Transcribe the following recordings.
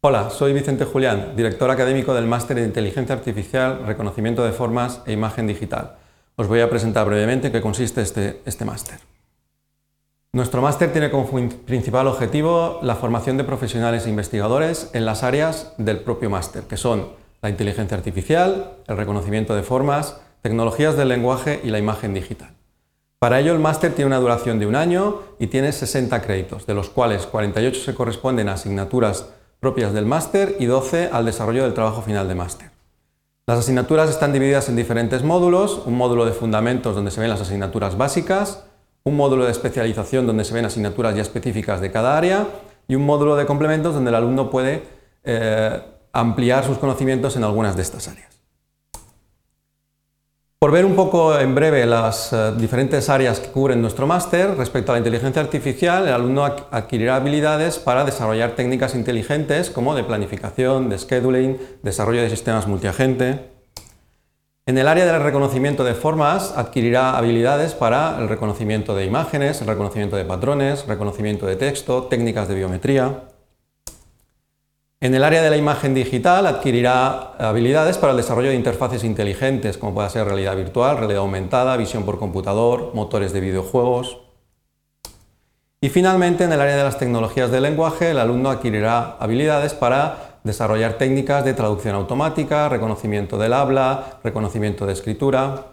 Hola, soy Vicente Julián, director académico del Máster en Inteligencia Artificial, Reconocimiento de Formas e Imagen Digital. Os voy a presentar brevemente en qué consiste este, este máster. Nuestro máster tiene como principal objetivo la formación de profesionales e investigadores en las áreas del propio máster, que son la inteligencia artificial, el reconocimiento de formas, tecnologías del lenguaje y la imagen digital. Para ello el máster tiene una duración de un año y tiene 60 créditos, de los cuales 48 se corresponden a asignaturas propias del máster y 12 al desarrollo del trabajo final de máster. Las asignaturas están divididas en diferentes módulos, un módulo de fundamentos donde se ven las asignaturas básicas, un módulo de especialización donde se ven asignaturas ya específicas de cada área y un módulo de complementos donde el alumno puede eh, ampliar sus conocimientos en algunas de estas áreas. Por ver un poco en breve las eh, diferentes áreas que cubren nuestro máster, respecto a la inteligencia artificial, el alumno adquirirá habilidades para desarrollar técnicas inteligentes como de planificación, de scheduling, desarrollo de sistemas multiagente. En el área del reconocimiento de formas, adquirirá habilidades para el reconocimiento de imágenes, el reconocimiento de patrones, reconocimiento de texto, técnicas de biometría. En el área de la imagen digital adquirirá habilidades para el desarrollo de interfaces inteligentes, como pueda ser realidad virtual, realidad aumentada, visión por computador, motores de videojuegos. Y finalmente, en el área de las tecnologías del lenguaje, el alumno adquirirá habilidades para desarrollar técnicas de traducción automática, reconocimiento del habla, reconocimiento de escritura.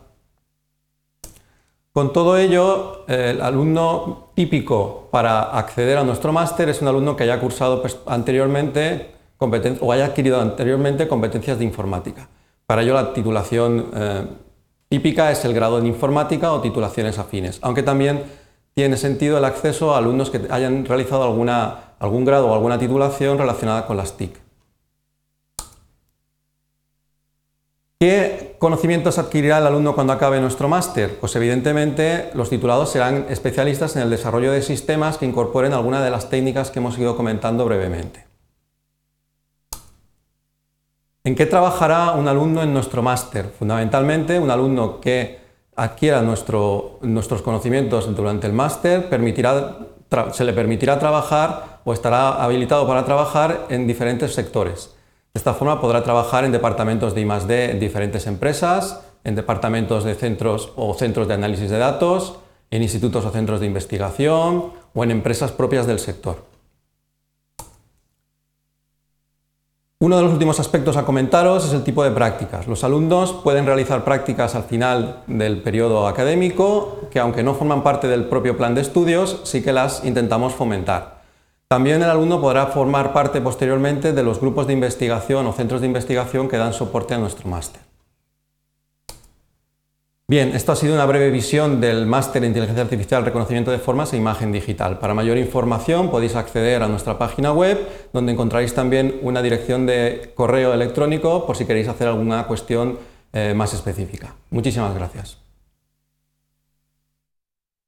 Con todo ello, el alumno típico para acceder a nuestro máster es un alumno que haya cursado pues, anteriormente o haya adquirido anteriormente competencias de informática. Para ello la titulación eh, típica es el grado en informática o titulaciones afines, aunque también tiene sentido el acceso a alumnos que hayan realizado alguna, algún grado o alguna titulación relacionada con las TIC. ¿Qué conocimientos adquirirá el alumno cuando acabe nuestro máster? Pues evidentemente los titulados serán especialistas en el desarrollo de sistemas que incorporen alguna de las técnicas que hemos ido comentando brevemente. ¿En qué trabajará un alumno en nuestro máster? Fundamentalmente, un alumno que adquiera nuestros conocimientos durante el máster se le permitirá trabajar o estará habilitado para trabajar en diferentes sectores. De esta forma podrá trabajar en departamentos de I+D en diferentes empresas, en departamentos de centros o centros de análisis de datos, en institutos o centros de investigación o en empresas propias del sector. Uno de los últimos aspectos a comentaros es el tipo de prácticas. Los alumnos pueden realizar prácticas al final del periodo académico, que aunque no forman parte del propio plan de estudios, sí que las intentamos fomentar. También el alumno podrá formar parte posteriormente de los grupos de investigación o centros de investigación que dan soporte a nuestro máster. Bien, esto ha sido una breve visión del Máster en Inteligencia Artificial, Reconocimiento de Formas e Imagen Digital. Para mayor información podéis acceder a nuestra página web, donde encontraréis también una dirección de correo electrónico por si queréis hacer alguna cuestión eh, más específica. Muchísimas gracias.